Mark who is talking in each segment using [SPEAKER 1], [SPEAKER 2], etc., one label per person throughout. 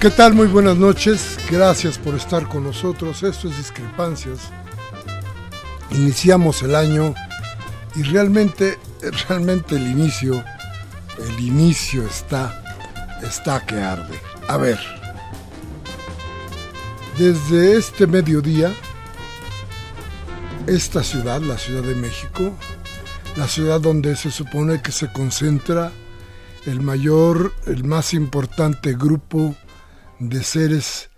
[SPEAKER 1] ¿Qué tal? Muy buenas noches. Gracias por estar con nosotros. Esto es Discrepancias. Iniciamos el año y realmente, realmente el inicio, el inicio está, está que arde. A ver, desde este mediodía, esta ciudad, la Ciudad de México, la ciudad donde se supone que se concentra el mayor, el más importante grupo de seres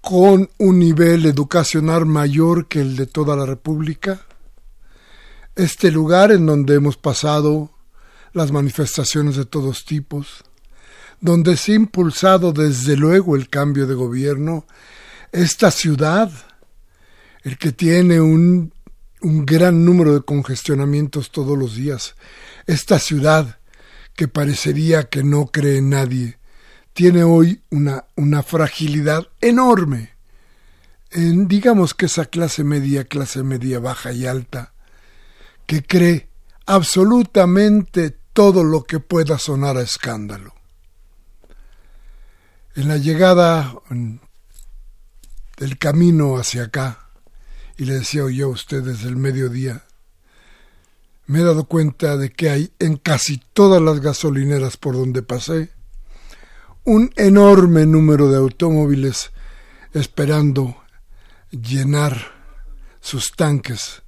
[SPEAKER 1] con un nivel educacional mayor que el de toda la República, este lugar en donde hemos pasado las manifestaciones de todos tipos, donde se ha impulsado desde luego el cambio de gobierno, esta ciudad, el que tiene un, un gran número de congestionamientos todos los días, esta ciudad que parecería que no cree nadie, tiene hoy una, una fragilidad enorme en, digamos que esa clase media, clase media baja y alta, que cree absolutamente todo lo que pueda sonar a escándalo. En la llegada del camino hacia acá, y le decía yo a usted desde el mediodía, me he dado cuenta de que hay en casi todas las gasolineras por donde pasé un enorme número de automóviles esperando llenar sus tanques,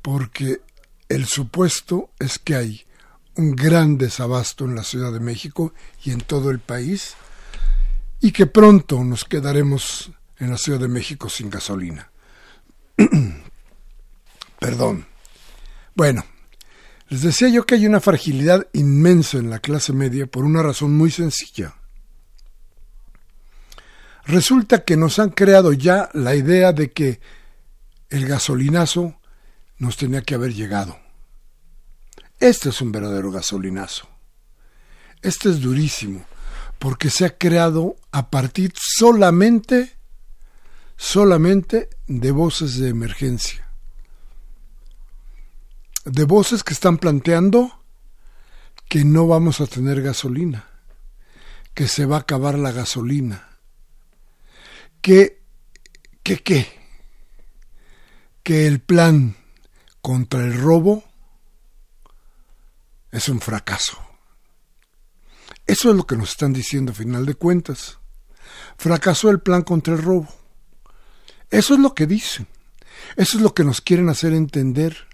[SPEAKER 1] porque el supuesto es que hay un gran desabasto en la Ciudad de México y en todo el país, y que pronto nos quedaremos en la Ciudad de México sin gasolina. Perdón. Bueno, les decía yo que hay una fragilidad inmensa en la clase media por una razón muy sencilla. Resulta que nos han creado ya la idea de que el gasolinazo nos tenía que haber llegado. Este es un verdadero gasolinazo. Este es durísimo, porque se ha creado a partir solamente, solamente de voces de emergencia. De voces que están planteando que no vamos a tener gasolina, que se va a acabar la gasolina que, que, que, que el plan contra el robo es un fracaso. Eso es lo que nos están diciendo a final de cuentas. Fracasó el plan contra el robo. Eso es lo que dicen. Eso es lo que nos quieren hacer entender.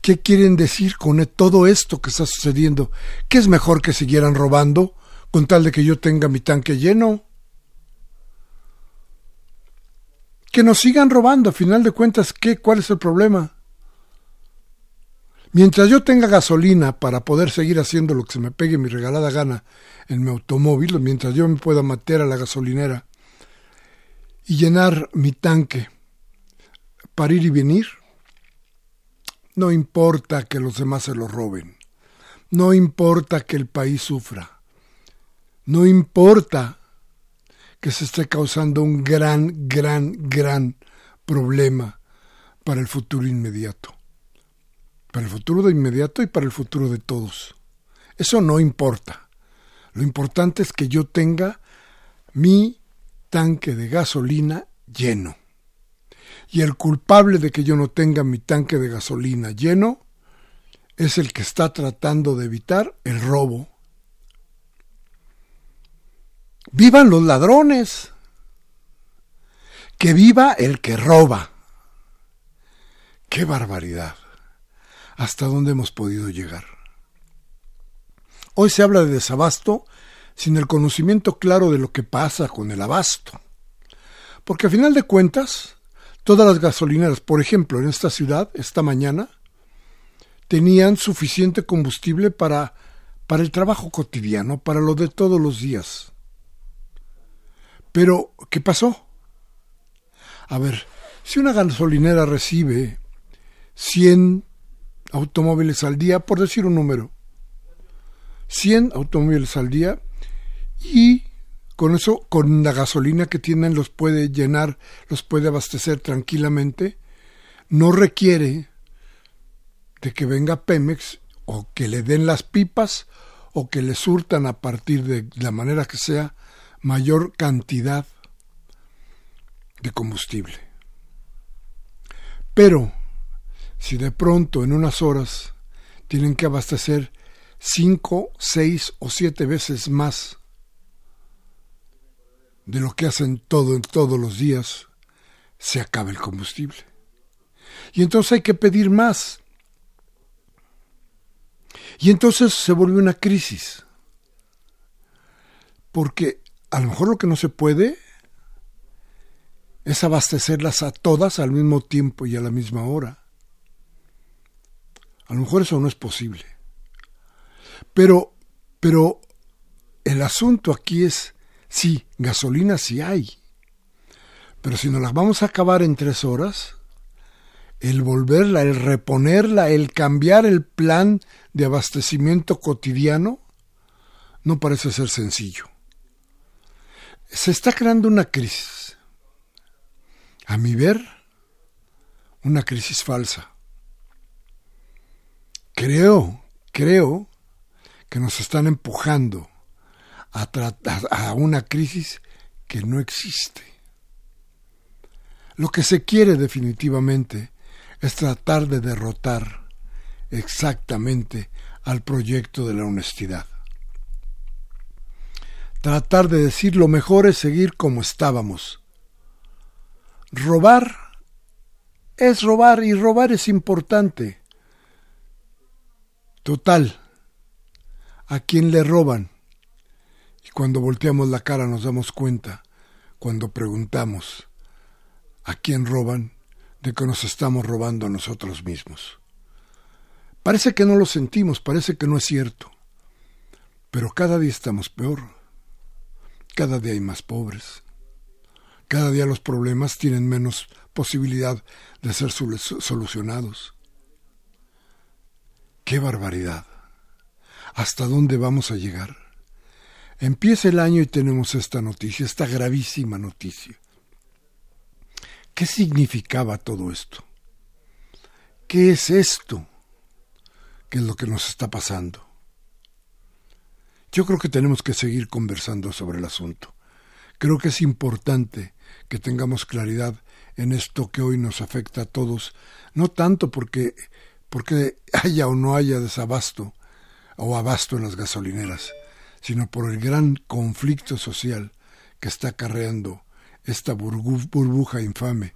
[SPEAKER 1] ¿Qué quieren decir con todo esto que está sucediendo? ¿Qué es mejor que siguieran robando con tal de que yo tenga mi tanque lleno? Que nos sigan robando, a final de cuentas, ¿qué? ¿Cuál es el problema? Mientras yo tenga gasolina para poder seguir haciendo lo que se me pegue mi regalada gana en mi automóvil, mientras yo me pueda meter a la gasolinera y llenar mi tanque para ir y venir, no importa que los demás se lo roben, no importa que el país sufra, no importa que se esté causando un gran, gran, gran problema para el futuro inmediato, para el futuro de inmediato y para el futuro de todos. Eso no importa. Lo importante es que yo tenga mi tanque de gasolina lleno. Y el culpable de que yo no tenga mi tanque de gasolina lleno es el que está tratando de evitar el robo. Vivan los ladrones. Que viva el que roba. ¡Qué barbaridad! ¿Hasta dónde hemos podido llegar? Hoy se habla de desabasto sin el conocimiento claro de lo que pasa con el abasto. Porque a final de cuentas, todas las gasolineras, por ejemplo, en esta ciudad, esta mañana, tenían suficiente combustible para, para el trabajo cotidiano, para lo de todos los días. Pero, ¿qué pasó? A ver, si una gasolinera recibe 100 automóviles al día, por decir un número, 100 automóviles al día y con eso, con la gasolina que tienen, los puede llenar, los puede abastecer tranquilamente. No requiere de que venga Pemex o que le den las pipas o que le surtan a partir de la manera que sea mayor cantidad de combustible. Pero si de pronto en unas horas tienen que abastecer cinco, seis o siete veces más de lo que hacen todo en todos los días, se acaba el combustible. Y entonces hay que pedir más. Y entonces se vuelve una crisis. Porque a lo mejor lo que no se puede es abastecerlas a todas al mismo tiempo y a la misma hora. A lo mejor eso no es posible. Pero, pero el asunto aquí es, sí, gasolina sí hay. Pero si nos la vamos a acabar en tres horas, el volverla, el reponerla, el cambiar el plan de abastecimiento cotidiano, no parece ser sencillo. Se está creando una crisis. A mi ver, una crisis falsa. Creo, creo que nos están empujando a, a una crisis que no existe. Lo que se quiere definitivamente es tratar de derrotar exactamente al proyecto de la honestidad. Tratar de decir lo mejor es seguir como estábamos. Robar es robar y robar es importante. Total, a quién le roban. Y cuando volteamos la cara nos damos cuenta, cuando preguntamos a quién roban, de que nos estamos robando a nosotros mismos. Parece que no lo sentimos, parece que no es cierto, pero cada día estamos peor, cada día hay más pobres, cada día los problemas tienen menos posibilidad de ser solucionados. ¡Qué barbaridad! ¿Hasta dónde vamos a llegar? Empieza el año y tenemos esta noticia, esta gravísima noticia. ¿Qué significaba todo esto? ¿Qué es esto? ¿Qué es lo que nos está pasando? Yo creo que tenemos que seguir conversando sobre el asunto. Creo que es importante que tengamos claridad en esto que hoy nos afecta a todos, no tanto porque, porque haya o no haya desabasto, o abasto en las gasolineras, sino por el gran conflicto social que está acarreando esta burbuja infame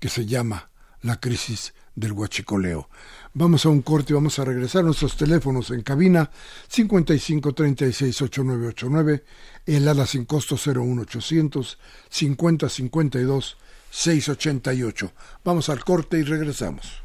[SPEAKER 1] que se llama la crisis del huachicoleo. Vamos a un corte y vamos a regresar. Nuestros teléfonos en cabina 55 36 8989, el ala sin costo 01800 50 52 688. Vamos al corte y regresamos.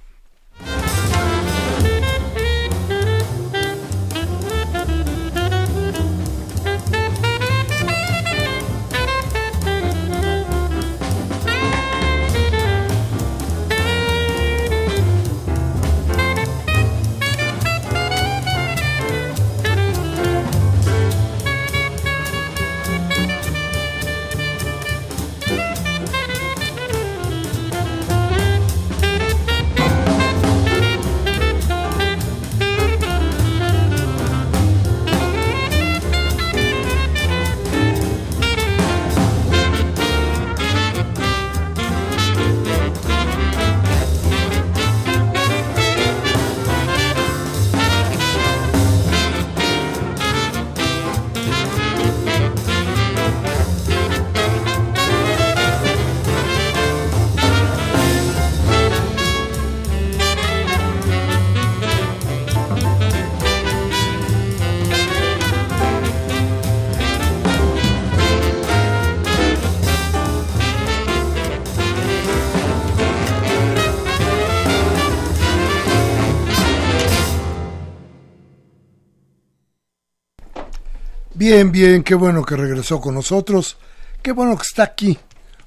[SPEAKER 1] Bien, bien, qué bueno que regresó con nosotros, qué bueno que está aquí,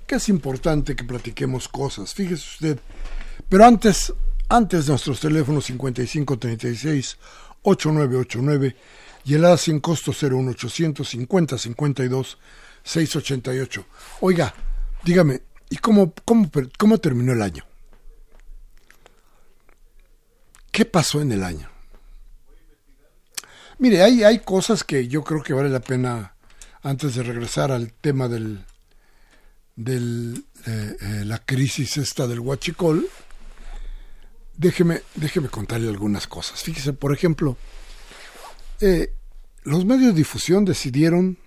[SPEAKER 1] que es importante que platiquemos cosas, fíjese usted. Pero antes, antes nuestros teléfonos 5536 8989 y el A sin costo 01800 50 52 688. Oiga, dígame, ¿y cómo, cómo, cómo terminó el año? ¿Qué pasó en el año? Mire, hay, hay cosas que yo creo que vale la pena, antes de regresar al tema del, del eh, eh, la crisis esta del huachicol, déjeme, déjeme contarle algunas cosas. Fíjese, por ejemplo, eh, los medios de difusión decidieron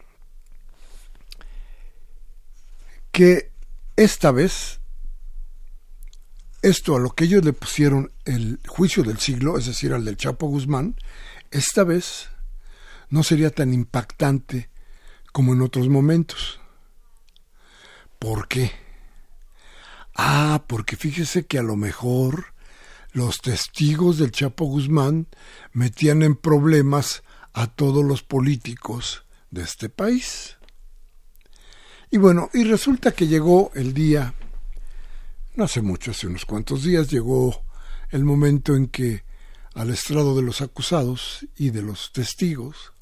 [SPEAKER 1] que esta vez esto a lo que ellos le pusieron el juicio del siglo, es decir, al del Chapo Guzmán, esta vez no sería tan impactante como en otros momentos. ¿Por qué? Ah, porque fíjese que a lo mejor los testigos del Chapo Guzmán metían en problemas a todos los políticos de este país. Y bueno, y resulta que llegó el día, no hace mucho, hace unos cuantos días, llegó el momento en que al estrado de los acusados y de los testigos,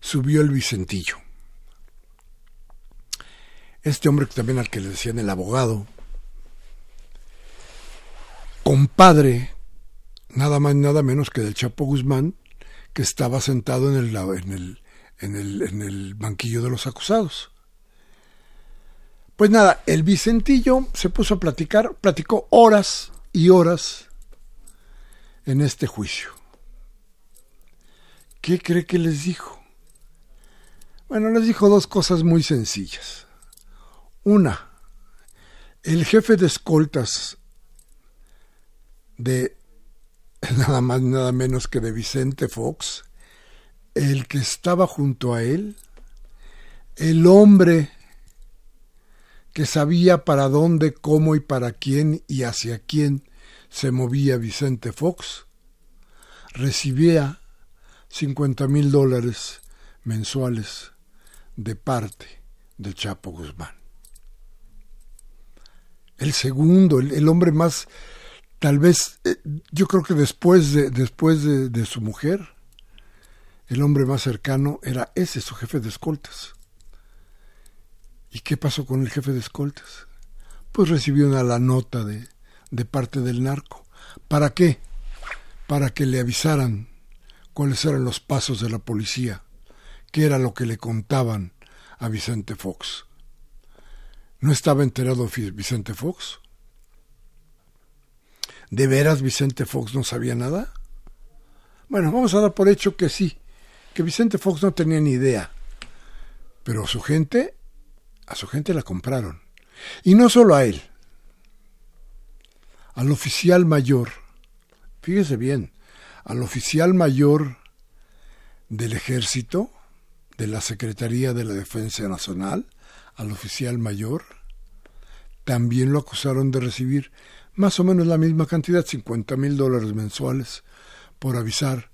[SPEAKER 1] subió el Vicentillo. Este hombre también al que le decían el abogado, compadre, nada más nada menos que del Chapo Guzmán, que estaba sentado en el, banquillo de los acusados. Pues nada, el Vicentillo se puso a platicar, platicó horas y horas en este juicio. ¿Qué cree que les dijo? Bueno, les dijo dos cosas muy sencillas. Una, el jefe de escoltas de nada más nada menos que de Vicente Fox, el que estaba junto a él, el hombre que sabía para dónde, cómo y para quién y hacia quién se movía Vicente Fox, recibía 50 mil dólares mensuales de parte del Chapo Guzmán. El segundo, el, hombre más, tal vez, eh, yo creo que después, de, después de, de su mujer, el hombre más cercano era ese, su jefe de escoltas. ¿Y qué pasó con el jefe de escoltas? Pues recibió una la nota de, de parte del narco. ¿Para qué? Para que le avisaran cuáles eran los pasos de la policía, qué era lo que le contaban a Vicente Fox. ¿No estaba enterado Vicente Fox? ¿De veras Vicente Fox no sabía nada? Bueno, vamos a dar por hecho que sí, que Vicente Fox no tenía ni idea, pero su gente a su gente la compraron. Y no solo a él, al oficial mayor, fíjese bien, al oficial mayor del ejército, de la Secretaría de la Defensa Nacional, al oficial mayor, también lo acusaron de recibir más o menos la misma cantidad, 50 mil dólares mensuales, por avisar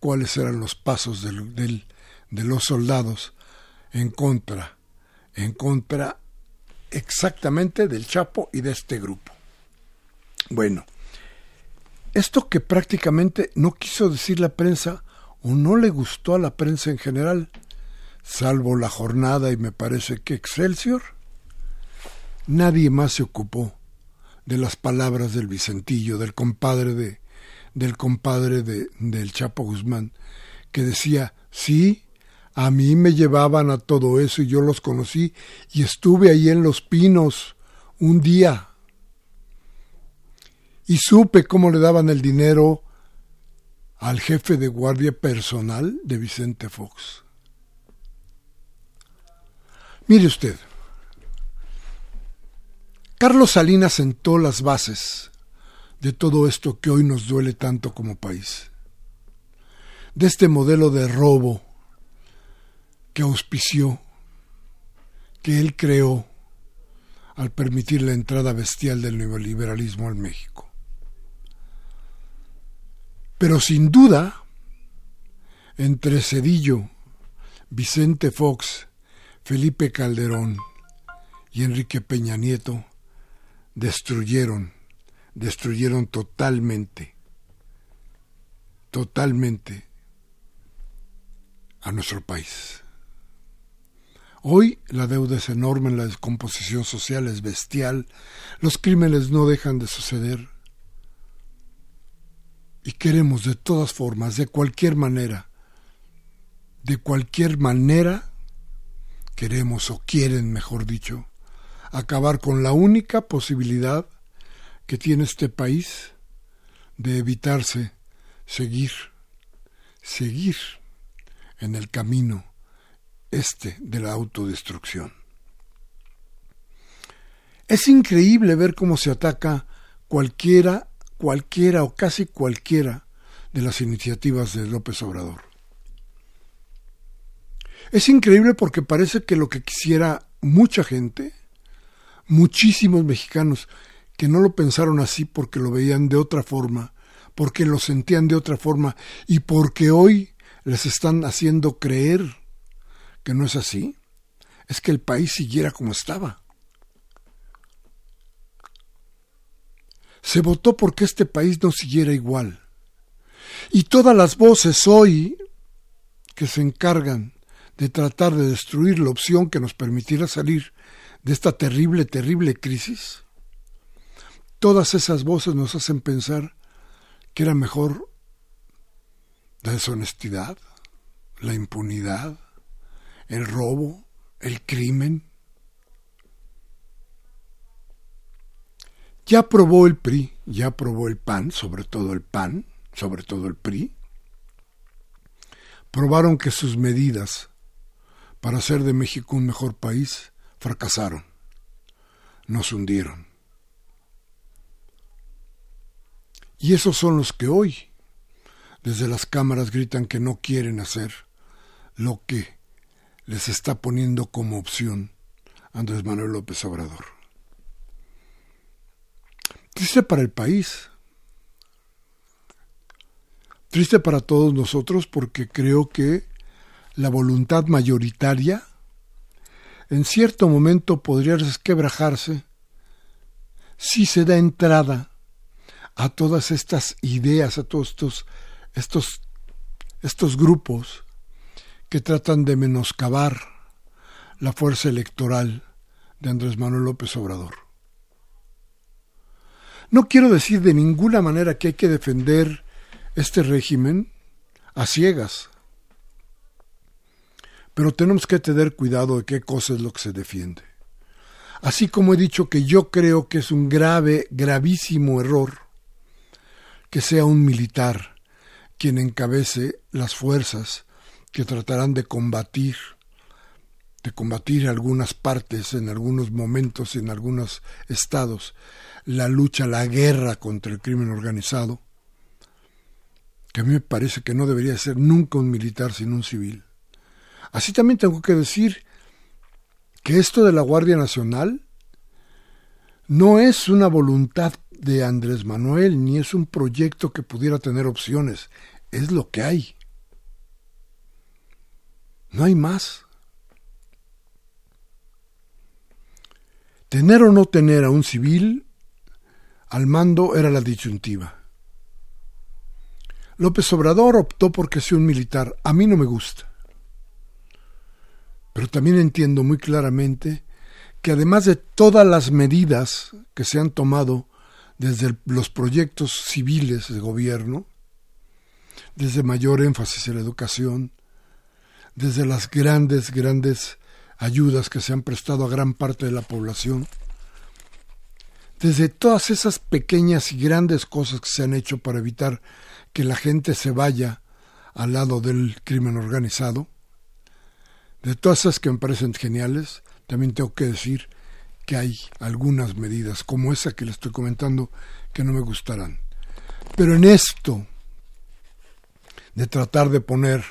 [SPEAKER 1] cuáles eran los pasos de los soldados en contra, en contra exactamente del Chapo y de este grupo. Bueno, esto que prácticamente no quiso decir la prensa o no le gustó a la prensa en general, salvo la jornada y me parece que Excelsior, nadie más se ocupó de las palabras del Vicentillo, del compadre de del compadre de, del Chapo Guzmán, que decía, sí, a mí me llevaban a todo eso y yo los conocí y estuve ahí en Los Pinos un día y supe cómo le daban el dinero al jefe de guardia personal de Vicente Fox. Mire usted, Carlos Salinas sentó las bases de todo esto que hoy nos duele tanto como país, de este modelo de robo que auspició, que él creó al permitir la entrada bestial del neoliberalismo al México. Pero sin duda, entre Cedillo, Vicente Fox, Felipe Calderón y Enrique Peña Nieto, destruyeron, destruyeron totalmente, totalmente a nuestro país. Hoy la deuda es enorme, la descomposición social es bestial, los crímenes no dejan de suceder. Y queremos de todas formas, de cualquier manera, de cualquier manera, queremos o quieren, mejor dicho, acabar con la única posibilidad que tiene este país de evitarse seguir, seguir en el camino este de la autodestrucción. Es increíble ver cómo se ataca cualquiera, cualquiera o casi cualquiera de las iniciativas de López Obrador. Es increíble porque parece que lo que quisiera mucha gente, muchísimos mexicanos, que no lo pensaron así porque lo veían de otra forma, porque lo sentían de otra forma y porque hoy les están haciendo creer que no es así, es que el país siguiera como estaba. Se votó porque este país no siguiera igual. Y todas las voces hoy que se encargan de tratar de destruir la opción que nos permitiera salir de esta terrible, terrible crisis, todas esas voces nos hacen pensar que era mejor la deshonestidad, la impunidad, el robo, el crimen. Ya probó el PRI, ya probó el PAN, sobre todo el PAN, sobre todo el PRI. Probaron que sus medidas para hacer de México un mejor país fracasaron, nos hundieron. Y esos son los que hoy, desde las cámaras, gritan que no quieren hacer lo que les está poniendo como opción Andrés Manuel López Obrador. Triste para el país, triste para todos nosotros porque creo que la voluntad mayoritaria en cierto momento podría resquebrajarse si se da entrada a todas estas ideas, a todos estos, estos, estos grupos que tratan de menoscabar la fuerza electoral de Andrés Manuel López Obrador. No quiero decir de ninguna manera que hay que defender este régimen a ciegas, pero tenemos que tener cuidado de qué cosa es lo que se defiende. Así como he dicho que yo creo que es un grave, gravísimo error que sea un militar quien encabece las fuerzas que tratarán de combatir de combatir algunas partes, en algunos momentos, en algunos estados, la lucha, la guerra contra el crimen organizado, que a mí me parece que no debería ser nunca un militar sino un civil. Así también tengo que decir que esto de la Guardia Nacional no es una voluntad de Andrés Manuel, ni es un proyecto que pudiera tener opciones, es lo que hay. No hay más. Tener o no tener a un civil al mando era la disyuntiva. López Obrador optó por que sea un militar. A mí no me gusta. Pero también entiendo muy claramente que además de todas las medidas que se han tomado desde los proyectos civiles de gobierno, desde mayor énfasis en la educación, desde las grandes, grandes ayudas que se han prestado a gran parte de la población, desde todas esas pequeñas y grandes cosas que se han hecho para evitar que la gente se vaya al lado del crimen organizado, de todas esas que me parecen geniales, también tengo que decir que hay algunas medidas, como esa que le estoy comentando, que no me gustarán. Pero en esto de tratar de poner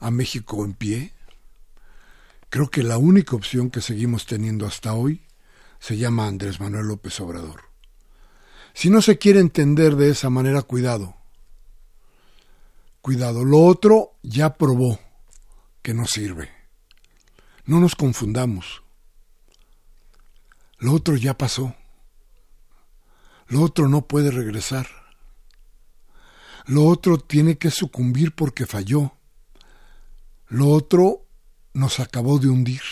[SPEAKER 1] a México en pie, creo que la única opción que seguimos teniendo hasta hoy se llama Andrés Manuel López Obrador. Si no se quiere entender de esa manera, cuidado. Cuidado, lo otro ya probó que no sirve. No nos confundamos. Lo otro ya pasó. Lo otro no puede regresar. Lo otro tiene que sucumbir porque falló. Lo otro nos acabó de hundir.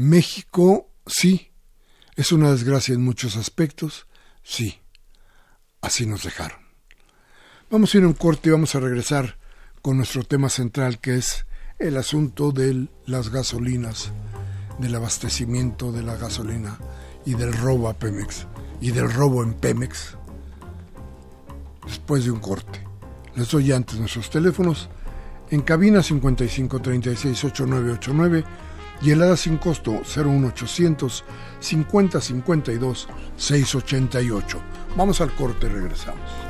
[SPEAKER 1] México, sí, es una desgracia en muchos aspectos, sí, así nos dejaron. Vamos a ir a un corte y vamos a regresar con nuestro tema central que es el asunto de las gasolinas, del abastecimiento de la gasolina y del robo a Pemex y del robo en Pemex. Después de un corte. Les doy antes nuestros teléfonos. En cabina 55368989 y helada sin costo 01800 5052 688. Vamos al corte regresamos.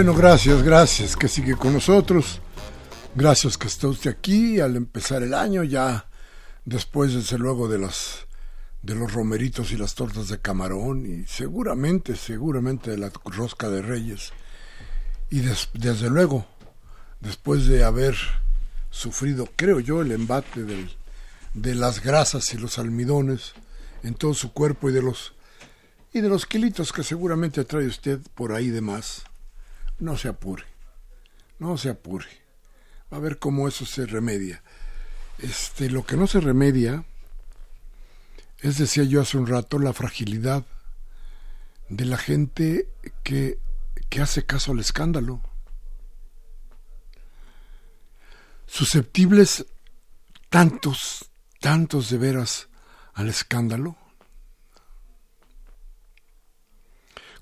[SPEAKER 1] Bueno, gracias, gracias que sigue con nosotros. Gracias que está usted aquí al empezar el año, ya después, desde luego, de los, de los romeritos y las tortas de camarón y seguramente, seguramente de la rosca de reyes. Y desde luego, después de haber sufrido, creo yo, el embate del, de las grasas y los almidones en todo su cuerpo y de los y de los kilitos que seguramente trae usted por ahí de más. No se apure, no se apure. Va a ver cómo eso se remedia. Este, lo que no se remedia es, decía yo hace un rato, la fragilidad de la gente que, que hace caso al escándalo. Susceptibles tantos, tantos de veras al escándalo.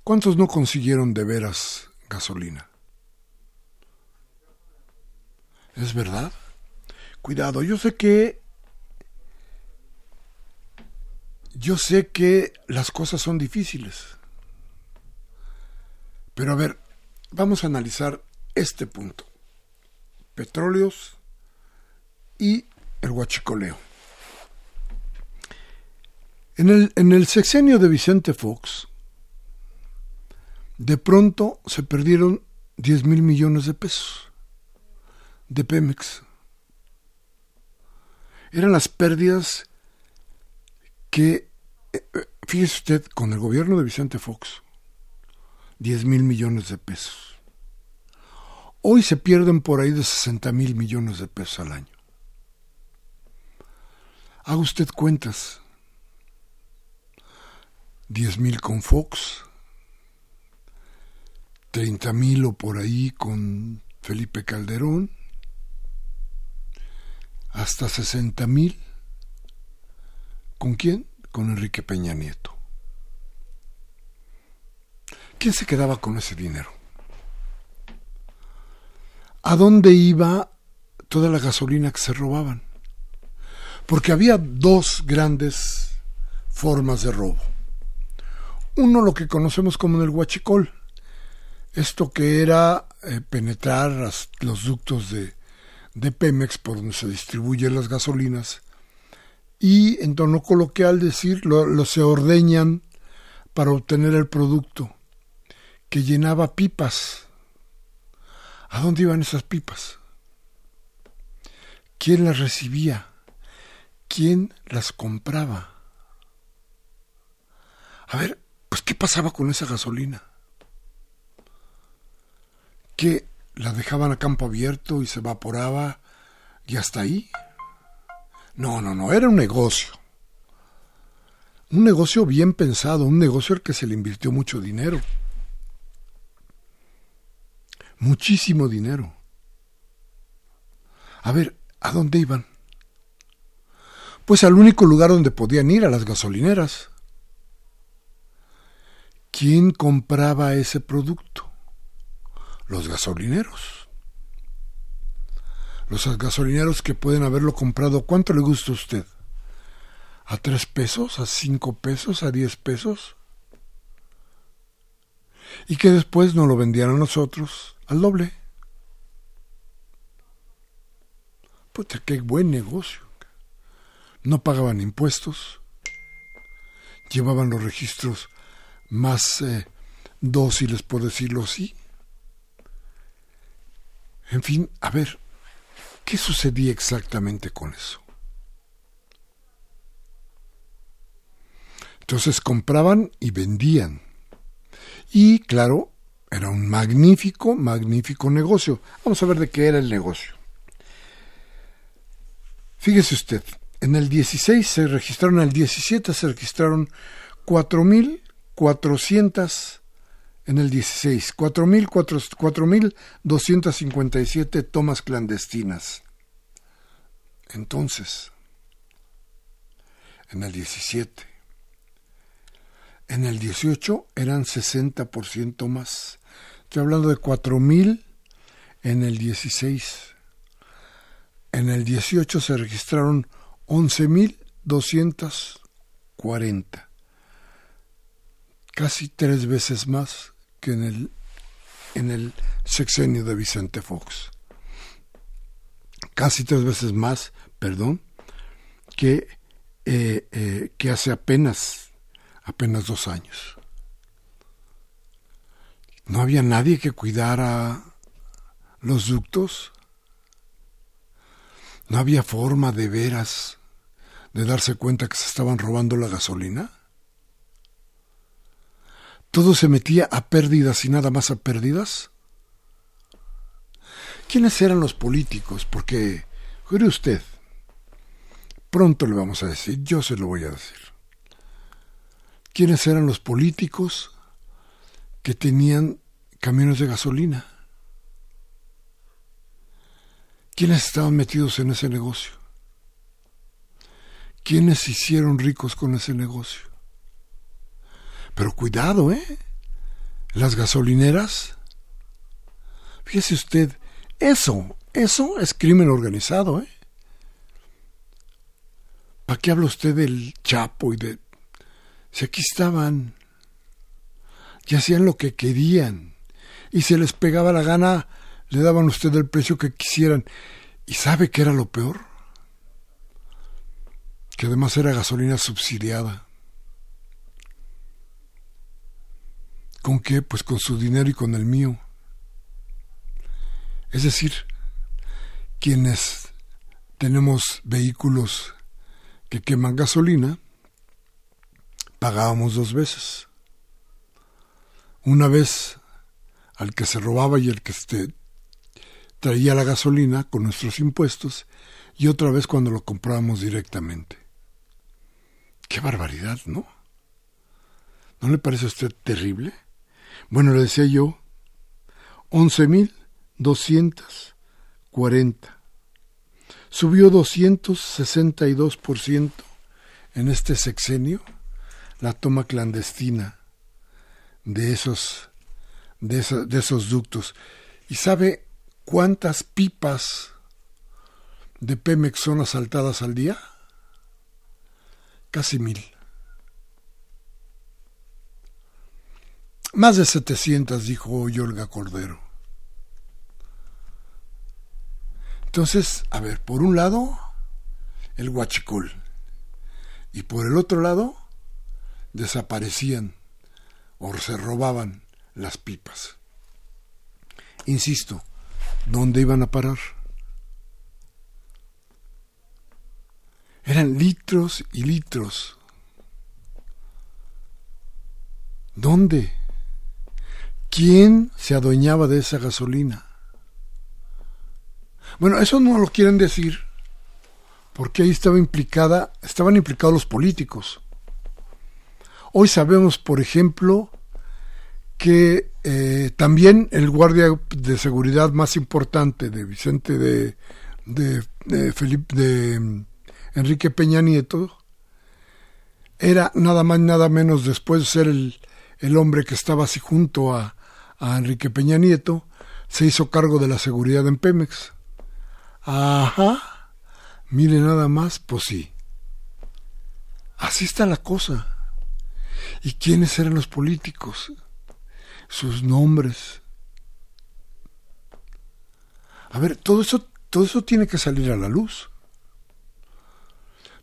[SPEAKER 1] ¿Cuántos no consiguieron de veras gasolina? ¿Es verdad? Cuidado, yo sé que yo sé que las cosas son difíciles. Pero a ver, vamos a analizar este punto. Petróleos y el huachicoleo. En el, en el sexenio de Vicente Fox, de pronto se perdieron 10 mil millones de pesos de Pemex. Eran las pérdidas que, eh, fíjese usted, con el gobierno de Vicente Fox, 10 mil millones de pesos. Hoy se pierden por ahí de 60 mil millones de pesos al año. Haga usted cuentas. 10 mil con Fox, 30 mil o por ahí con Felipe Calderón, hasta 60 mil. ¿Con quién? Con Enrique Peña Nieto. ¿Quién se quedaba con ese dinero? ¿A dónde iba toda la gasolina que se robaban? Porque había dos grandes formas de robo. Uno lo que conocemos como el huachicol, esto que era eh, penetrar los ductos de, de Pemex por donde se distribuyen las gasolinas y en tono coloquial decir lo se ordeñan para obtener el producto que llenaba pipas. ¿A dónde iban esas pipas? ¿Quién las recibía? ¿Quién las compraba? A ver, pues ¿qué pasaba con esa gasolina? ¿Que la dejaban a campo abierto y se evaporaba y hasta ahí? No, no, no, era un negocio. Un negocio bien pensado, un negocio al que se le invirtió mucho dinero muchísimo dinero. A ver, ¿a dónde iban? Pues al único lugar donde podían ir, a las gasolineras. ¿Quién compraba ese producto? Los gasolineros. Los gasolineros que pueden haberlo comprado, ¿cuánto le gusta a usted? ¿A tres pesos? ¿A cinco pesos? ¿A diez pesos? Y que después no lo vendían a nosotros al doble. Puta, qué buen negocio. No pagaban impuestos, llevaban los registros más eh, dóciles, por decirlo así. En fin, a ver, ¿qué sucedía exactamente con eso? Entonces compraban y vendían. Y claro, era un magnífico, magnífico negocio. Vamos a ver de qué era el negocio. Fíjese usted, en el 16 se registraron, en el 17 se registraron 4.400, en el 16, 4.257 tomas clandestinas. Entonces, en el 17, en el 18 eran 60% más. Estoy hablando de 4.000 en el 16. En el 18 se registraron 11.240. Casi tres veces más que en el, en el sexenio de Vicente Fox. Casi tres veces más, perdón, que, eh, eh, que hace apenas, apenas dos años no había nadie que cuidara los ductos. ¿No había forma de veras de darse cuenta que se estaban robando la gasolina? ¿Todo se metía a pérdidas y nada más a pérdidas? ¿Quiénes eran los políticos? Porque, jure usted, pronto le vamos a decir, yo se lo voy a decir. ¿Quiénes eran los políticos que tenían camiones de gasolina? ¿Quiénes estaban metidos en ese negocio? ¿Quiénes se hicieron ricos con ese negocio? Pero cuidado, ¿eh? Las gasolineras. Fíjese usted, eso, eso es crimen organizado, ¿eh? ¿Para qué habla usted del Chapo y de... Si aquí estaban, y hacían lo que querían, y se les pegaba la gana, le daban a usted el precio que quisieran. ¿Y sabe qué era lo peor? Que además era gasolina subsidiada. ¿Con qué? Pues con su dinero y con el mío. Es decir, quienes tenemos vehículos que queman gasolina, pagábamos dos veces. Una vez al que se robaba y el que este, traía la gasolina con nuestros impuestos y otra vez cuando lo comprábamos directamente. Qué barbaridad, ¿no? ¿No le parece a usted terrible? Bueno, le decía yo, once mil 240. Subió 262% en este sexenio la toma clandestina de esos, de esos ductos. ¿Y sabe cuántas pipas de Pemex son asaltadas al día? Casi mil. Más de 700, dijo hoy Olga Cordero. Entonces, a ver, por un lado, el huachicol. Y por el otro lado, desaparecían o se robaban las pipas. Insisto, ¿dónde iban a parar? Eran litros y litros. ¿Dónde? ¿Quién se adueñaba de esa gasolina? Bueno, eso no lo quieren decir porque ahí estaba implicada, estaban implicados los políticos. Hoy sabemos, por ejemplo, que eh, también el guardia de seguridad más importante de Vicente de, de, Felipe de mm, Enrique Peña Nieto era nada más nada menos después de ser el, el hombre que estaba así junto a, a Enrique Peña Nieto, se hizo cargo de la seguridad en Pemex. Ajá. Mire nada más, pues sí. Así está la cosa. ¿Y quiénes eran los políticos? Sus nombres. A ver, todo eso, todo eso tiene que salir a la luz.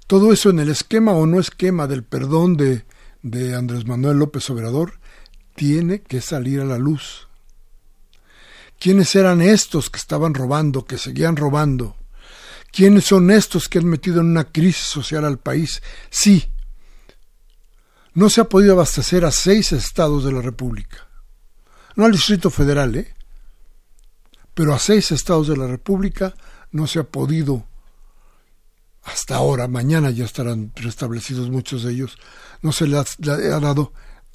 [SPEAKER 1] Todo eso en el esquema o no esquema del perdón de, de Andrés Manuel López Obrador tiene que salir a la luz. ¿Quiénes eran estos que estaban robando, que seguían robando? ¿Quiénes son estos que han metido en una crisis social al país? Sí, no se ha podido abastecer a seis estados de la República. No al Distrito Federal, ¿eh? Pero a seis estados de la República no se ha podido hasta ahora, mañana ya estarán restablecidos muchos de ellos, no se les ha dado,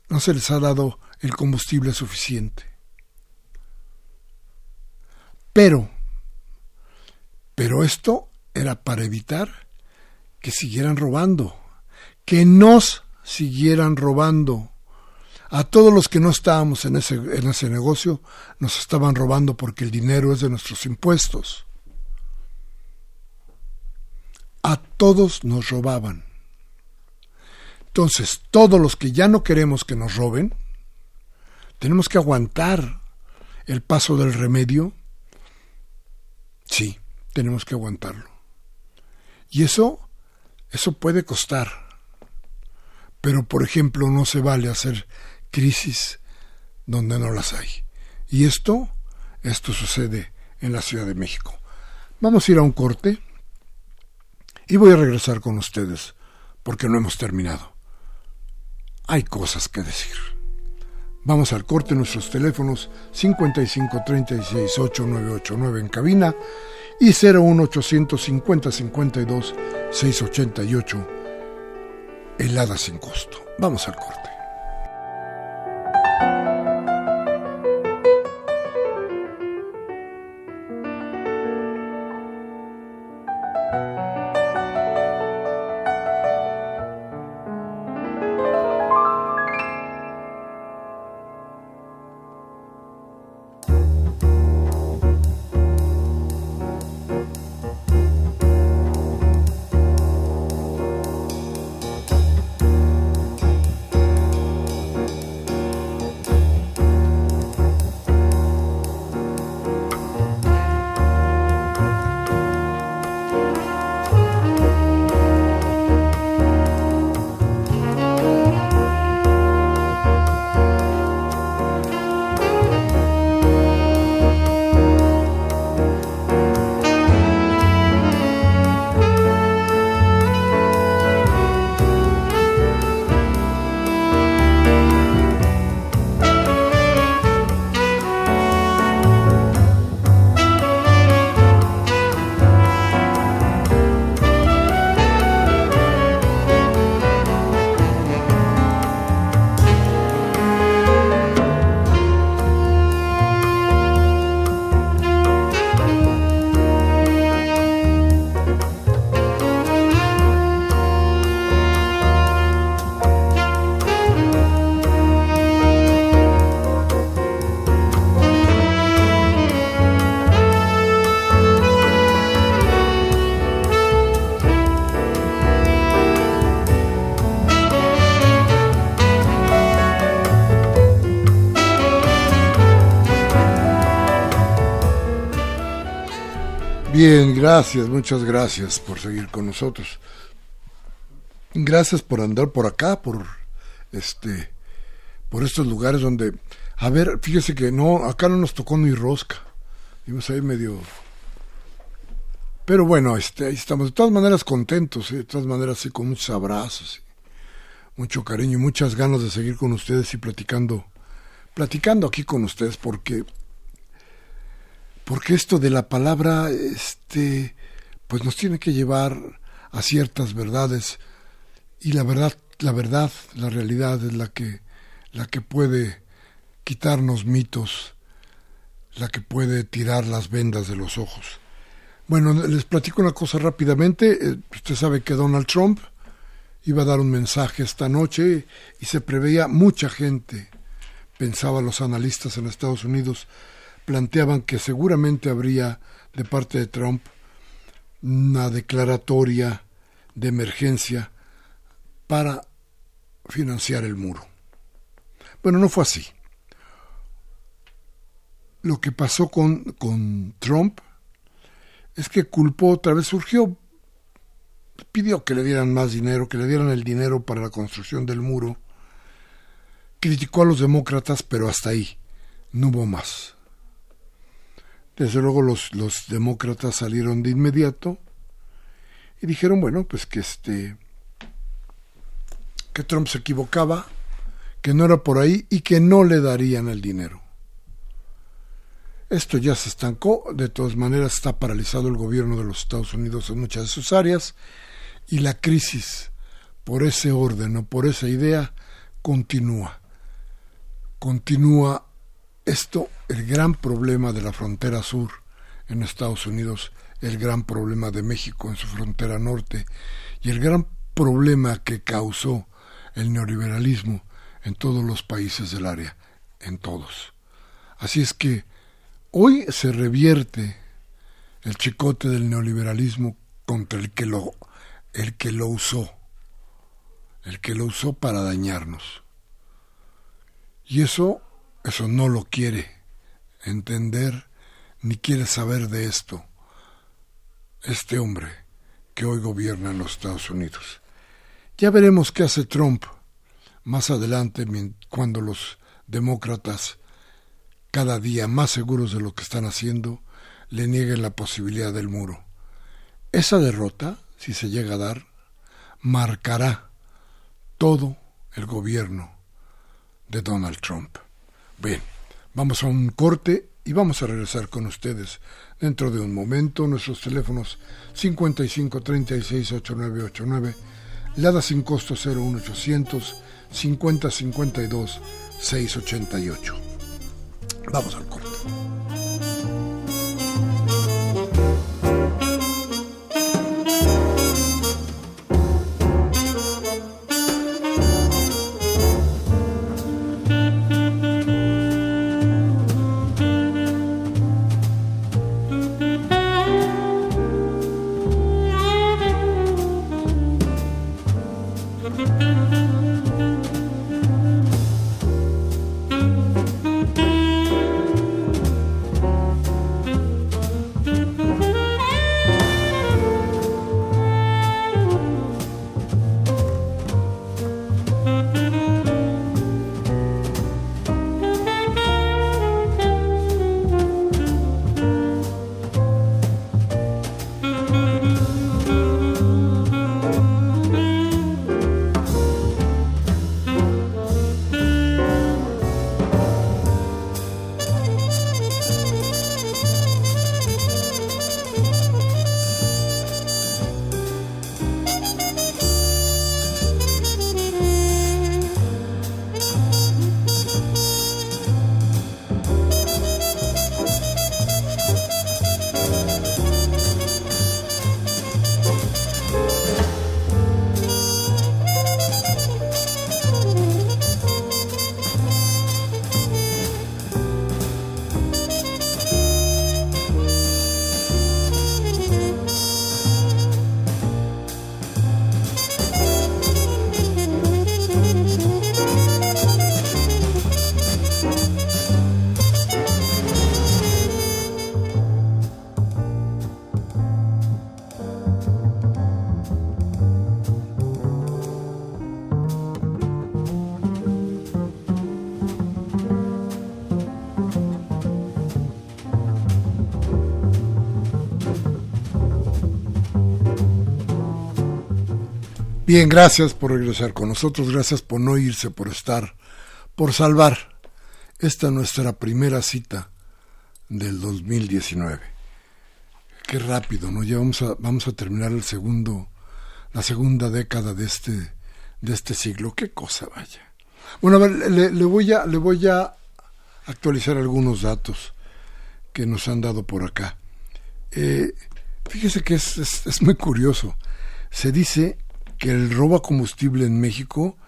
[SPEAKER 1] no se les ha dado el combustible suficiente. Pero, pero esto era para evitar que siguieran robando, que nos siguieran robando. A todos los que no estábamos en ese, en ese negocio nos estaban robando porque el dinero es de nuestros impuestos. A todos nos robaban. Entonces, todos los que ya no queremos que nos roben, tenemos que aguantar el paso del remedio Sí, tenemos que aguantarlo. Y eso, eso puede costar. Pero, por ejemplo, no se vale hacer crisis donde no las hay. Y esto, esto sucede en la Ciudad de México. Vamos a ir a un corte Y voy a regresar con ustedes, porque no hemos terminado. Hay cosas que decir. Vamos al corte, nuestros teléfonos 55 36 8989 en cabina y 01850 52 688 helada sin costo. Vamos al corte. Gracias, muchas gracias por seguir con nosotros. Gracias por andar por acá, por este, por estos lugares donde, a ver, fíjese que no, acá no nos tocó ni rosca. Vimos ahí medio, pero bueno, este, ahí estamos. De todas maneras contentos, ¿eh? de todas maneras sí con muchos abrazos, mucho cariño y muchas ganas de seguir con ustedes y platicando, platicando aquí con ustedes porque porque esto de la palabra, este, pues nos tiene que llevar a ciertas verdades y la verdad, la verdad, la realidad es la que, la que puede quitarnos mitos, la que puede tirar las vendas de los ojos. Bueno, les platico una cosa rápidamente. Eh, usted sabe que Donald Trump iba a dar un mensaje esta noche y se preveía mucha gente, pensaban los analistas en Estados Unidos, planteaban que seguramente habría de parte de Trump una declaratoria de emergencia para financiar el muro. Bueno, no fue así. Lo que pasó con, con Trump es que culpó otra vez, surgió, pidió que le dieran más dinero, que le dieran el dinero para la construcción del muro, criticó a los demócratas, pero hasta ahí, no hubo más. Desde luego los, los demócratas salieron de inmediato y dijeron, bueno, pues que este que Trump se equivocaba, que no era por ahí y que no le darían el dinero. Esto ya se estancó, de todas maneras está paralizado el gobierno de los Estados Unidos en muchas de sus áreas y la crisis por ese orden o por esa idea continúa. Continúa esto, el gran problema de la frontera sur en Estados Unidos, el gran problema de México en su frontera norte y el gran problema que causó el neoliberalismo en todos los países del área, en todos. Así es que hoy se revierte el chicote del neoliberalismo contra el que lo el que lo usó, el que lo usó para dañarnos. Y eso eso no lo quiere entender ni quiere saber de esto este hombre que hoy gobierna en los Estados Unidos. Ya veremos qué hace Trump más adelante cuando los demócratas, cada día más seguros de lo que están haciendo, le nieguen la posibilidad del muro. Esa derrota, si se llega a dar, marcará todo el gobierno de Donald Trump. Bien, vamos a un corte y vamos a regresar con ustedes dentro de un momento. Nuestros teléfonos 55 36 8989, Lada sin costo 01800 50 52 688. Vamos al corte. Bien, gracias por regresar con nosotros, gracias por no irse, por estar, por salvar esta nuestra primera cita del 2019. Qué rápido, ¿no? Ya vamos a, vamos a terminar el segundo, la segunda década de este, de este siglo. Qué cosa, vaya. Bueno, a ver, le, voy a, le voy a actualizar algunos datos que nos han dado por acá. Eh, fíjese que es, es, es muy curioso. Se dice que el robo a combustible en México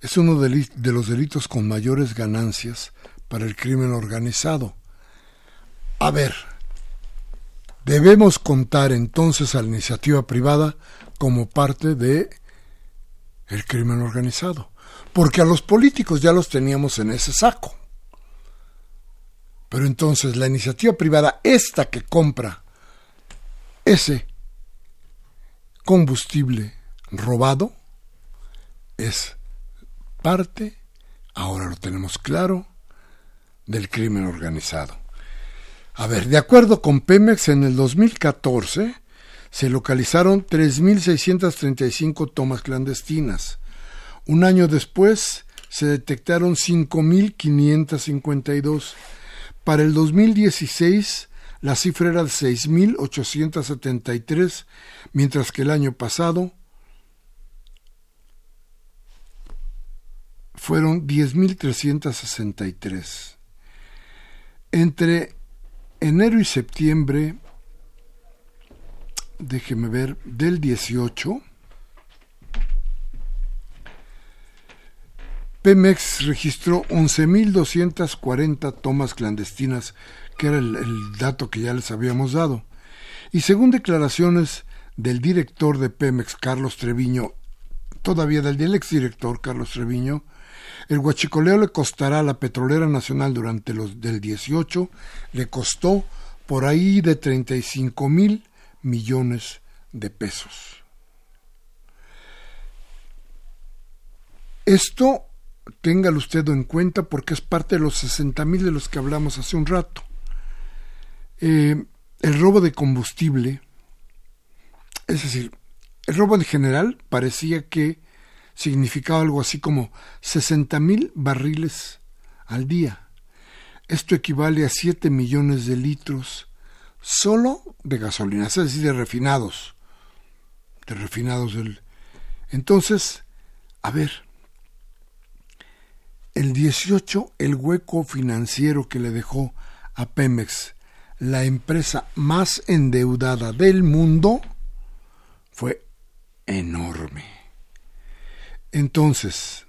[SPEAKER 1] es uno de, los delitos con mayores ganancias para el crimen organizado. A ver, debemos contar entonces a la iniciativa privada como parte de el crimen organizado, porque a los políticos ya los teníamos en ese saco. Pero entonces la iniciativa privada, esta que compra ese combustible robado es parte, ahora lo tenemos claro, del crimen organizado. A ver, de acuerdo con Pemex, en el 2014 se localizaron 3.635 tomas clandestinas. Un año después se detectaron 5.552. Para el 2016 la cifra era de 6.873, mientras que el año pasado fueron 10.363. Entre enero y septiembre, déjeme ver, del 18, Pemex registró 11.240 tomas clandestinas, que era el, el, dato que ya les habíamos dado. Y según declaraciones del director de Pemex, Carlos Treviño, todavía del exdirector Carlos Treviño, el huachicoleo le costará a la petrolera nacional durante los del 18, le costó por ahí de 35 mil millones de pesos. Esto téngalo usted en cuenta porque es parte de los 60 mil de los que hablamos hace un rato. Eh, el robo de combustible Es decir, el robo en general parecía que significaba algo así como 60 mil barriles al día. Esto equivale a 7 millones de litros solo de gasolina, es decir, de refinados. De refinados del. Entonces, a ver, el 18, el hueco financiero que le dejó a Pemex, la empresa más endeudada del mundo, fue enorme. Entonces,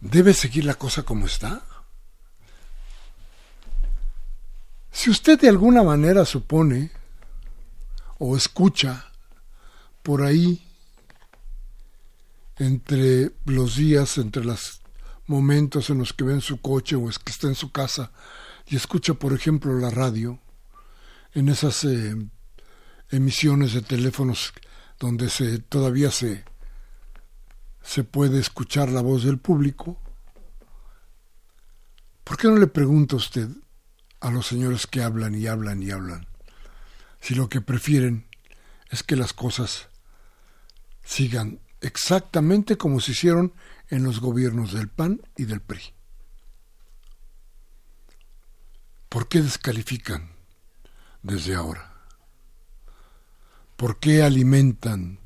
[SPEAKER 1] ¿debe seguir la cosa como está? Si usted de alguna manera supone o escucha por ahí entre los días, entre los momentos en los que ve en su coche o es que está en su casa y escucha, por ejemplo, la radio, en esas eh, emisiones de teléfonos donde se, todavía se, se puede escuchar la voz del público, ¿por qué no le pregunta usted a los señores que hablan y hablan y hablan si lo que prefieren es que las cosas sigan exactamente como se hicieron en los gobiernos del PAN y del PRI. ¿Por qué descalifican desde ahora? ¿Por qué alimentan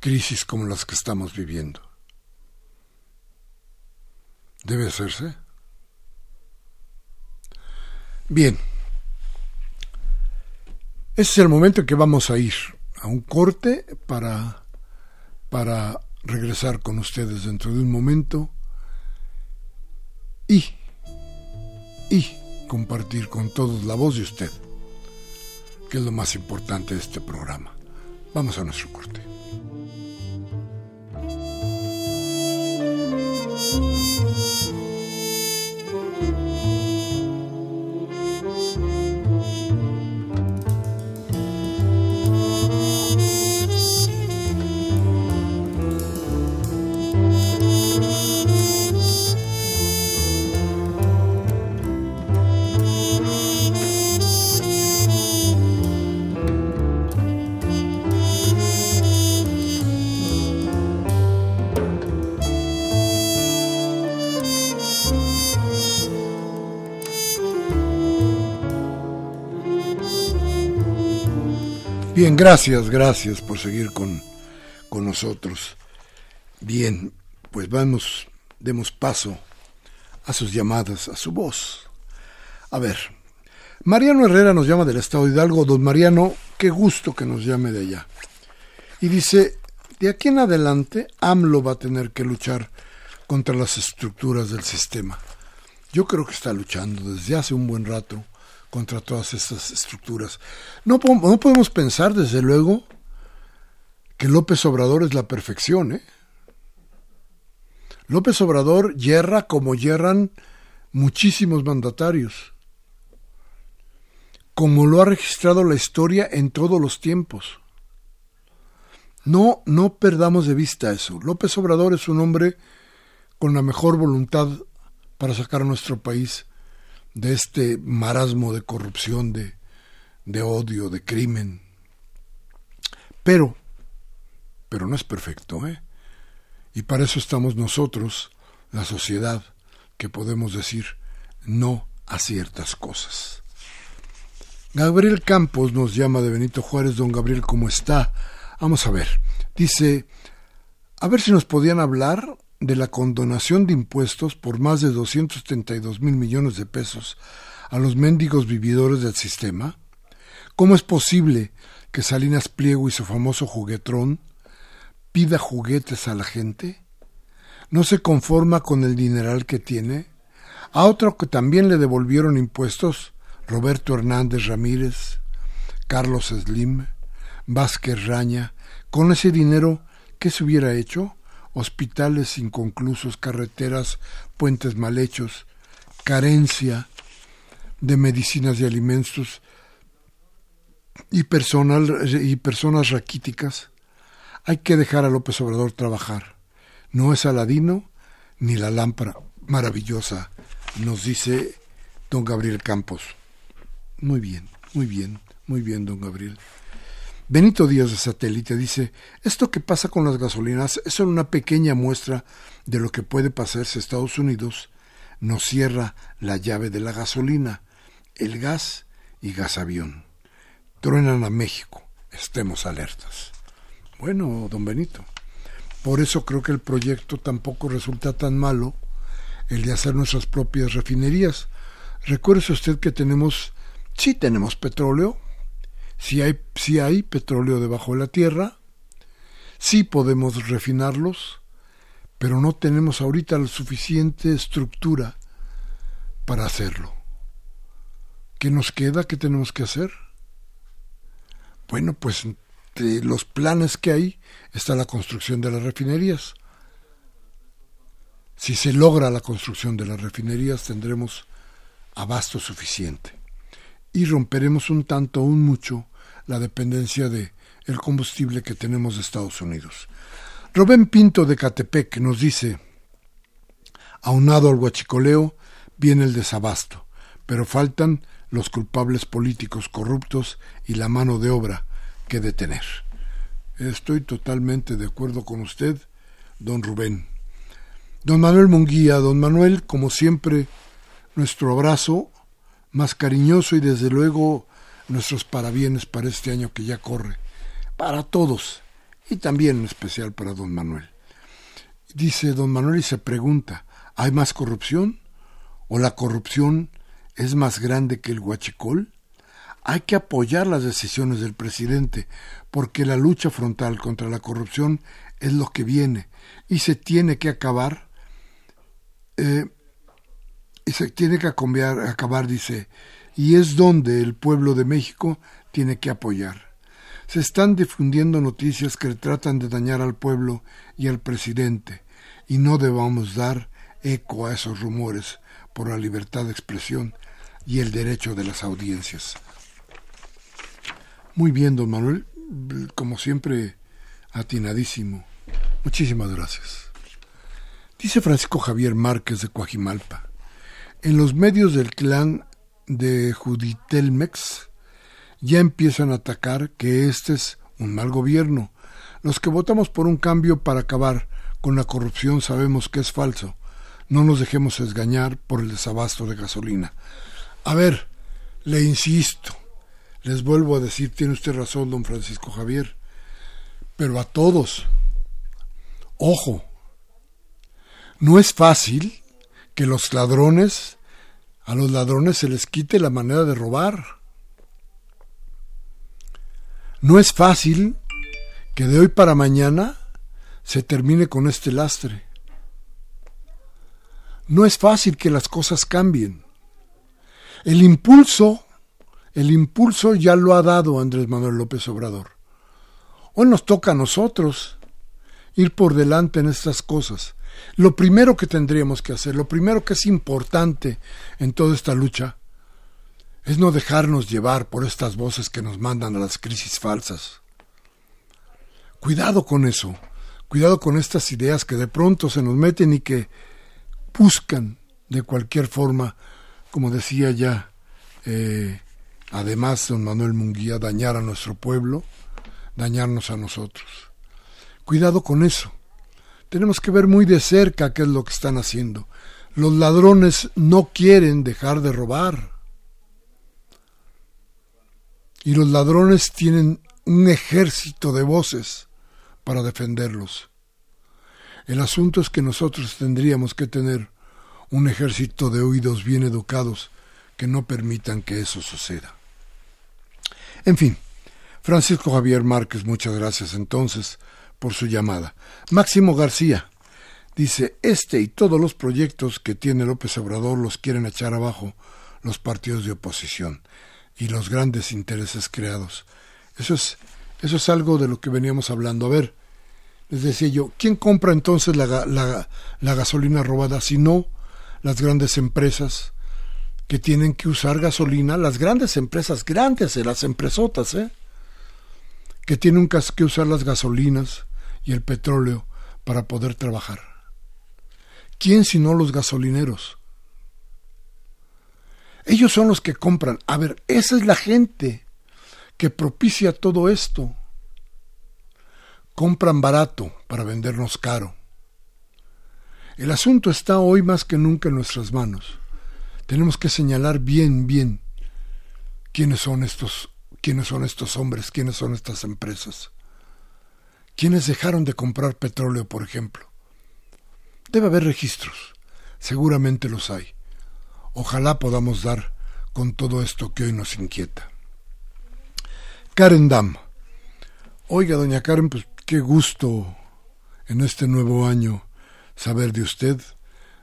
[SPEAKER 1] crisis como las que estamos viviendo? ¿Debe hacerse? Bien, ese es el momento en que vamos a ir a un corte para para regresar con ustedes dentro de un momento y, y compartir con todos la voz de usted, que es lo más importante de este programa. Vamos a nuestro corte. Bien, gracias, gracias por seguir con, con nosotros. Bien, pues vamos, demos paso a sus llamadas, a su voz. A ver, Mariano Herrera nos llama del Estado de Hidalgo. Don Mariano, qué gusto que nos llame de allá. Y dice, de aquí en adelante, AMLO va a tener que luchar contra las estructuras del sistema. Yo creo que está luchando desde hace un buen rato contra todas estas estructuras. No, no podemos pensar, desde luego, que López Obrador es la perfección. ¿eh? López Obrador yerra como yerran muchísimos mandatarios, como lo ha registrado la historia en todos los tiempos. No, no perdamos de vista eso. López Obrador es un hombre con la mejor voluntad para sacar a nuestro país de este marasmo de corrupción, de, de odio, de crimen. Pero, pero no es perfecto, ¿eh? Y para eso estamos nosotros, la sociedad, que podemos decir no a ciertas cosas. Gabriel Campos nos llama de Benito Juárez. Don Gabriel, ¿cómo está? Vamos a ver. Dice, a ver si nos podían hablar de la condonación de impuestos por más de 232 mil millones de pesos a los mendigos vividores del sistema? ¿Cómo es posible que Salinas Pliego y su famoso juguetrón pida juguetes a la gente? ¿No se conforma con el dineral que tiene? A otro que también le devolvieron impuestos, Roberto Hernández Ramírez, Carlos Slim, Vázquez Raña, con ese dinero, ¿qué se hubiera hecho? Hospitales inconclusos, carreteras, puentes mal hechos, carencia de medicinas y alimentos y, personal, y personas raquíticas. Hay que dejar a López Obrador trabajar. No es Aladino ni la lámpara maravillosa, nos dice don Gabriel Campos. Muy bien, muy bien, muy bien, don Gabriel. Benito Díaz de Satélite dice, esto que pasa con las gasolinas es solo una pequeña muestra de lo que puede pasar si Estados Unidos nos cierra la llave de la gasolina, el gas y gas avión. Truenan a México, estemos alertas. Bueno, don Benito, por eso creo que el proyecto tampoco resulta tan malo, el de hacer nuestras propias refinerías. Recuerde usted que tenemos, sí tenemos petróleo, si hay, si hay petróleo debajo de la tierra, sí podemos refinarlos, pero no tenemos ahorita la suficiente estructura para hacerlo. ¿Qué nos queda? ¿Qué tenemos que hacer? Bueno, pues entre los planes que hay está la construcción de las refinerías. Si se logra la construcción de las refinerías tendremos abasto suficiente y romperemos un tanto un mucho la dependencia de el combustible que tenemos de Estados Unidos. Rubén Pinto de Catepec nos dice, aunado al huachicoleo, viene el desabasto, pero faltan los culpables políticos corruptos y la mano de obra que detener. Estoy totalmente de acuerdo con usted, don Rubén. Don Manuel Munguía, don Manuel, como siempre, nuestro abrazo más cariñoso y desde luego nuestros parabienes para este año que ya corre, para todos y también en especial para don Manuel. Dice don Manuel y se pregunta, ¿hay más corrupción? ¿O la corrupción es más grande que el huachicol? Hay que apoyar las decisiones del presidente, porque la lucha frontal contra la corrupción es lo que viene y se tiene que acabar. Eh, y se tiene que acabar, dice, y es donde el pueblo de México tiene que apoyar. Se están difundiendo noticias que tratan de dañar al pueblo y al presidente, y no debamos dar eco a esos rumores por la libertad de expresión y el derecho de las audiencias. Muy bien, don Manuel, como siempre, atinadísimo. Muchísimas gracias. Dice Francisco Javier Márquez de Coajimalpa. En los medios del clan de Juditelmex ya empiezan a atacar que este es un mal gobierno. Los que votamos por un cambio para acabar con la corrupción sabemos que es falso. No nos dejemos esgañar por el desabasto de gasolina. A ver, le insisto, les vuelvo a decir, tiene usted razón, don Francisco Javier, pero a todos, ojo, no es fácil que los ladrones a los ladrones se les quite la manera de robar. No es fácil que de hoy para mañana se termine con este lastre. No es fácil que las cosas cambien. El impulso, el impulso ya lo ha dado Andrés Manuel López Obrador. Hoy nos toca a nosotros ir por delante en estas cosas. Lo primero que tendríamos que hacer, lo primero que es importante en toda esta lucha, es no dejarnos llevar por estas voces que nos mandan a las crisis falsas. Cuidado con eso, cuidado con estas ideas que de pronto se nos meten y que buscan de cualquier forma, como decía ya, eh, además don Manuel Munguía, dañar a nuestro pueblo, dañarnos a nosotros. Cuidado con eso tenemos que ver muy de cerca qué es lo que están haciendo. Los ladrones no quieren dejar de robar. Y los ladrones tienen un ejército de voces para defenderlos. El asunto es que nosotros tendríamos que tener un ejército de oídos bien educados que no permitan que eso suceda. En fin, Francisco Javier Márquez, muchas gracias entonces por su llamada. Máximo García dice, este y todos los proyectos que tiene López Obrador los quieren echar abajo los partidos de oposición y los grandes intereses creados. Eso es, eso es algo de lo que veníamos hablando. A ver, les decía yo, ¿quién compra entonces la, gasolina robada si no las grandes empresas que tienen que usar gasolina? Las grandes empresas, grandes, las empresotas, ¿eh? que tienen que usar las gasolinas y el petróleo para poder trabajar. ¿Quién sino los gasolineros? Ellos son los que compran. A ver, esa es la gente que propicia todo esto. compran barato para vendernos caro. El asunto está hoy más que nunca en nuestras manos. Tenemos que señalar bien, bien quiénes son estos, quiénes son estos hombres, quiénes son estas empresas. ¿Quiénes dejaron de comprar petróleo, por ejemplo? Debe haber registros. Seguramente los hay. Ojalá podamos dar con todo esto que hoy nos inquieta. Karen Dam. Oiga, doña Karen, pues qué gusto en este nuevo año saber de usted.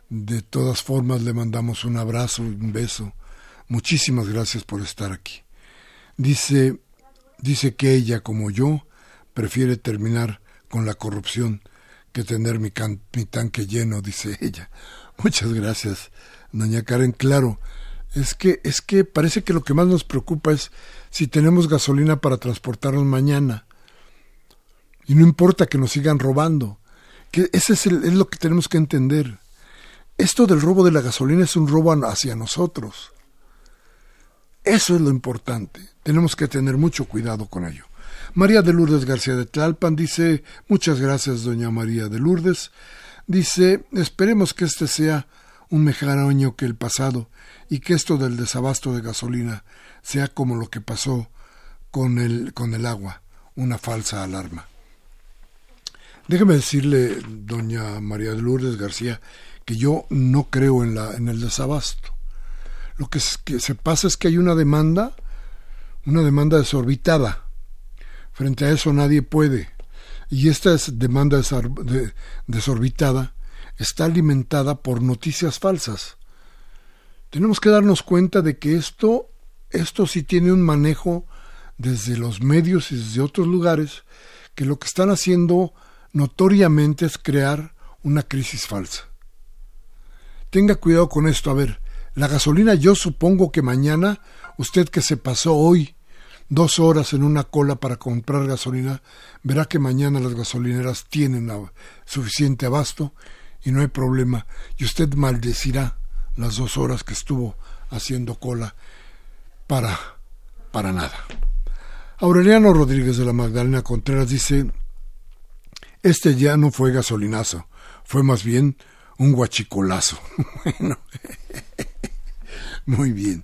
[SPEAKER 1] De todas formas le mandamos un abrazo un beso. Muchísimas gracias por estar aquí. Dice, dice que ella, como yo, prefiere terminar con la corrupción que tener mi, mi tanque lleno, dice ella. Muchas gracias, doña Karen. Claro, es que, es que parece que lo que más nos preocupa es si tenemos gasolina para transportarnos mañana. Y no importa que nos sigan robando. Que ese es, es lo que tenemos que entender. Esto del robo de la gasolina es un robo hacia nosotros. Eso es lo importante. Tenemos que tener mucho cuidado con ello. María de Lourdes García de Tlalpan dice, muchas gracias, doña María de Lourdes. Dice, esperemos que este sea un mejor año que el pasado y que esto del desabasto de gasolina sea como lo que pasó con el, con el agua, una falsa alarma. Déjeme decirle, doña María de Lourdes García, que yo no creo en, la, en el desabasto. Lo que, que se pasa es que hay una demanda, una demanda desorbitada. Frente a eso nadie puede. Y esta demanda desorbitada está alimentada por noticias falsas. Tenemos que darnos cuenta de que esto, esto sí tiene un manejo desde los medios y desde otros lugares que lo que están haciendo notoriamente es crear una crisis falsa. Tenga cuidado con esto. A ver, la gasolina yo supongo que mañana usted que se pasó hoy dos horas en una cola para comprar gasolina, verá que mañana las gasolineras tienen suficiente abasto y no hay problema. Y usted maldecirá las dos horas que estuvo haciendo cola para, para nada. Aureliano Rodríguez de la Magdalena Contreras dice, este ya no fue gasolinazo, fue más bien un guachicolazo. bueno, muy bien.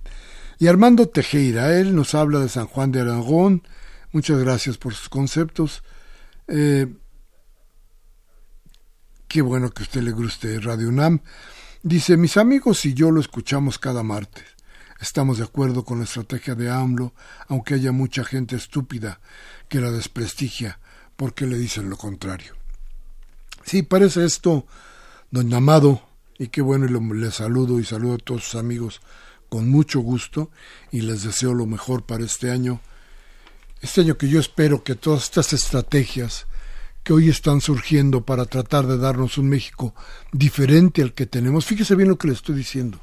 [SPEAKER 1] Y Armando Tejera, él nos habla de San Juan de Aragón. Muchas gracias por sus conceptos. Eh, qué bueno que a usted le guste Radio UNAM. Dice, mis amigos y yo lo escuchamos cada martes. Estamos de acuerdo con la estrategia de AMLO, aunque haya mucha gente estúpida que la desprestigia porque le dicen lo contrario. Sí, parece esto, don Amado, y qué bueno, y le saludo y saludo a todos sus amigos con mucho gusto y les deseo lo mejor para este año. Este año que yo espero que todas estas estrategias que hoy están surgiendo para tratar de darnos un México diferente al que tenemos. Fíjese bien lo que le estoy diciendo.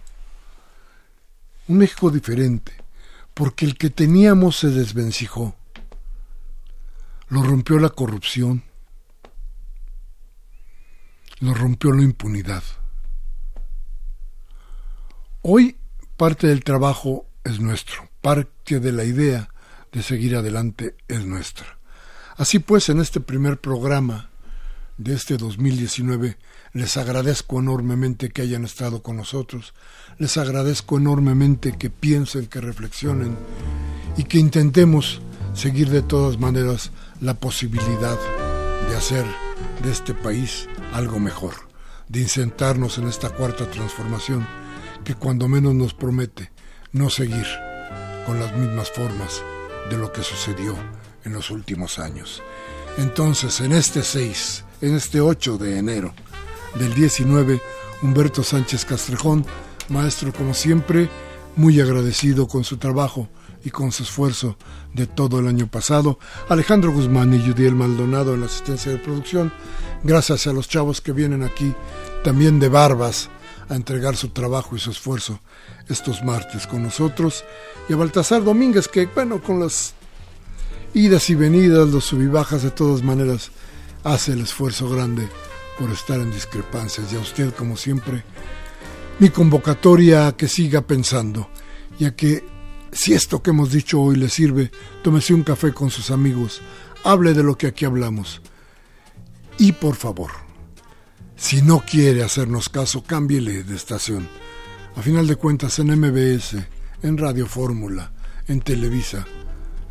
[SPEAKER 1] Un México diferente, porque el que teníamos se desvencijó. Lo rompió la corrupción. Lo rompió la impunidad. Hoy parte del trabajo es nuestro, parte de la idea de seguir adelante es nuestra. Así pues, en este primer programa de este 2019, les agradezco enormemente que hayan estado con nosotros, les agradezco enormemente que piensen, que reflexionen y que intentemos seguir de todas maneras la posibilidad de hacer de este país algo mejor, de incentarnos en esta cuarta transformación que cuando menos nos promete no seguir con las mismas formas de lo que sucedió en los últimos años. Entonces, en este 6, en este 8 de enero del 19, Humberto Sánchez Castrejón, maestro como siempre, muy agradecido con su trabajo y con su esfuerzo de todo el año pasado. Alejandro Guzmán y Judiel Maldonado en la asistencia de producción. Gracias a los chavos que vienen aquí también de barbas a entregar su trabajo y su esfuerzo estos martes con nosotros. Y a Baltasar Domínguez que, bueno, con las idas y venidas, los subibajas, de todas maneras, hace el esfuerzo grande por estar en discrepancias. Y a usted, como siempre, mi convocatoria a que siga pensando y a que, si esto que hemos dicho hoy le sirve, tómese un café con sus amigos, hable de lo que aquí hablamos. Y por favor, si no quiere hacernos caso, cámbiele de estación. A final de cuentas, en MBS, en Radio Fórmula, en Televisa,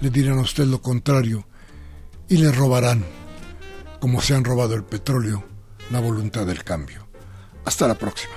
[SPEAKER 1] le dirán a usted lo contrario y le robarán, como se han robado el petróleo, la voluntad del cambio. Hasta la próxima.